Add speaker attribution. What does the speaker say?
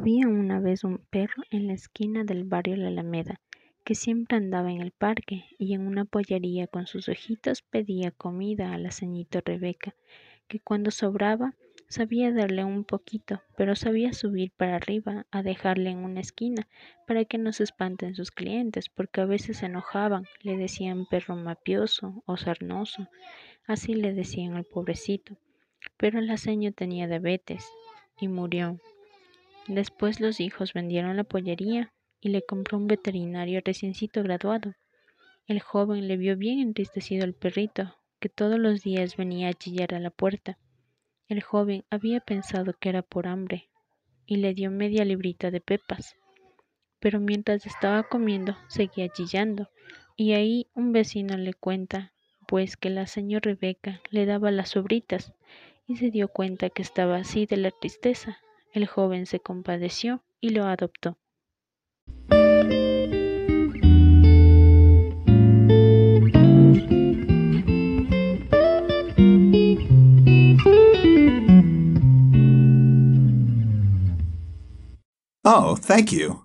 Speaker 1: vez un perro en la esquina del barrio La Alameda, que siempre andaba en el parque y en una pollería con sus ojitos pedía comida a la ceñito Rebeca, que cuando sobraba sabía darle un poquito, pero sabía subir para arriba a dejarle en una esquina para que no se espanten sus clientes, porque a veces se enojaban, le decían perro mapioso o sarnoso, así le decían al pobrecito. Pero el aceño tenía diabetes y murió. Después los hijos vendieron la pollería y le compró un veterinario reciencito graduado. El joven le vio bien entristecido al perrito, que todos los días venía a chillar a la puerta. El joven había pensado que era por hambre y le dio media librita de pepas. Pero mientras estaba comiendo seguía chillando y ahí un vecino le cuenta pues que la señora Rebeca le daba las sobritas y se dio cuenta que estaba así de la tristeza. El joven se compadeció y lo adoptó.
Speaker 2: Oh, thank you.